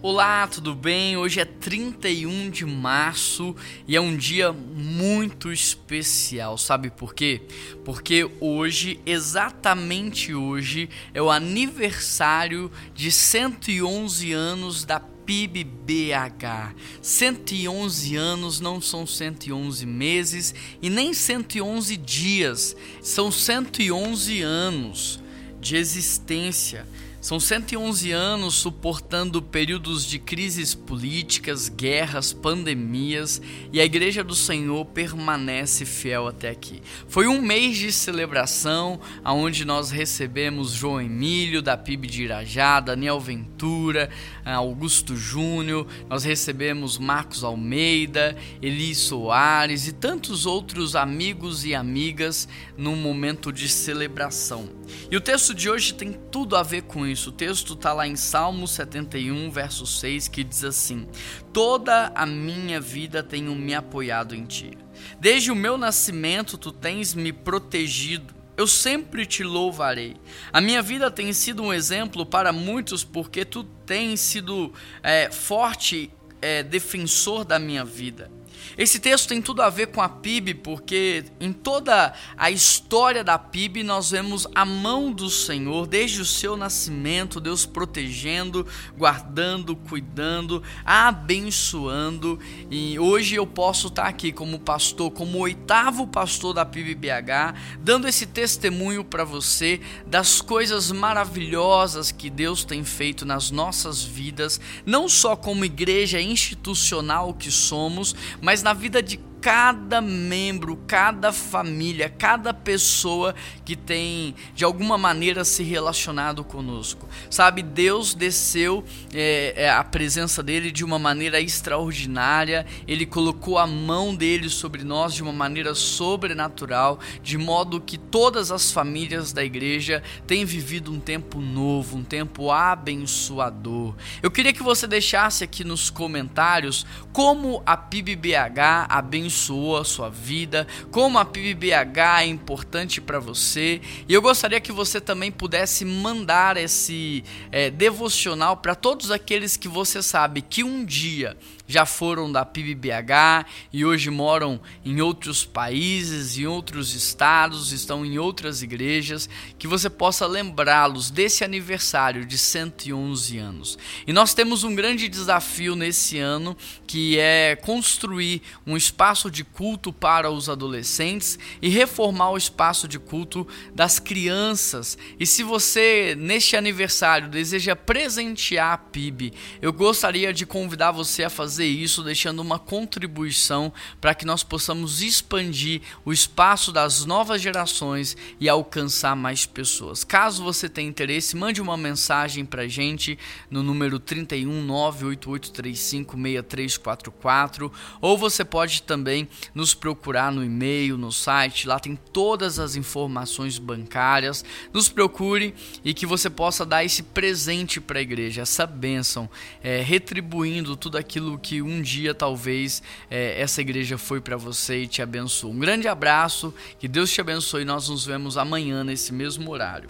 Olá, tudo bem? Hoje é 31 de março e é um dia muito especial. Sabe por quê? Porque hoje, exatamente hoje, é o aniversário de 111 anos da PIB-BH. 111 anos não são 111 meses e nem 111 dias, são 111 anos de existência. São 111 anos suportando períodos de crises políticas, guerras, pandemias e a Igreja do Senhor permanece fiel até aqui. Foi um mês de celebração onde nós recebemos João Emílio da PIB de Irajá, Daniel Ventura, Augusto Júnior, nós recebemos Marcos Almeida, Eli Soares e tantos outros amigos e amigas num momento de celebração. E o texto de hoje tem tudo a ver com isso. O texto está lá em Salmo 71, verso 6, que diz assim: Toda a minha vida tenho me apoiado em ti. Desde o meu nascimento tu tens me protegido. Eu sempre te louvarei. A minha vida tem sido um exemplo para muitos porque tu tens sido é, forte é, defensor da minha vida. Esse texto tem tudo a ver com a PIB, porque em toda a história da PIB nós vemos a mão do Senhor desde o seu nascimento, Deus protegendo, guardando, cuidando, abençoando. E hoje eu posso estar aqui como pastor, como oitavo pastor da PIB BH, dando esse testemunho para você das coisas maravilhosas que Deus tem feito nas nossas vidas, não só como igreja institucional que somos, mas na vida de cada membro, cada família, cada pessoa que tem de alguma maneira se relacionado conosco. Sabe, Deus desceu é, é, a presença dele de uma maneira extraordinária, ele colocou a mão dele sobre nós de uma maneira sobrenatural, de modo que todas as famílias da igreja têm vivido um tempo novo, um tempo abençoador. Eu queria que você deixasse aqui nos comentários como a PIBBH abençoou abençoou a sua vida, como a PIBBH é importante para você. E eu gostaria que você também pudesse mandar esse é, devocional para todos aqueles que você sabe que um dia já foram da PIBBH e hoje moram em outros países, em outros estados, estão em outras igrejas, que você possa lembrá-los desse aniversário de 111 anos. E nós temos um grande desafio nesse ano, que é construir um espaço de culto para os adolescentes e reformar o espaço de culto das crianças. E se você neste aniversário deseja presentear a PIB, eu gostaria de convidar você a fazer isso deixando uma contribuição para que nós possamos expandir o espaço das novas gerações e alcançar mais pessoas. Caso você tenha interesse, mande uma mensagem para a gente no número 31 988356344 ou você pode também nos procurar no e-mail, no site, lá tem todas as informações bancárias. Nos procure e que você possa dar esse presente para a igreja, essa bênção, é, retribuindo tudo aquilo que que um dia talvez é, essa igreja foi para você e te abençoou. Um grande abraço, que Deus te abençoe e nós nos vemos amanhã nesse mesmo horário.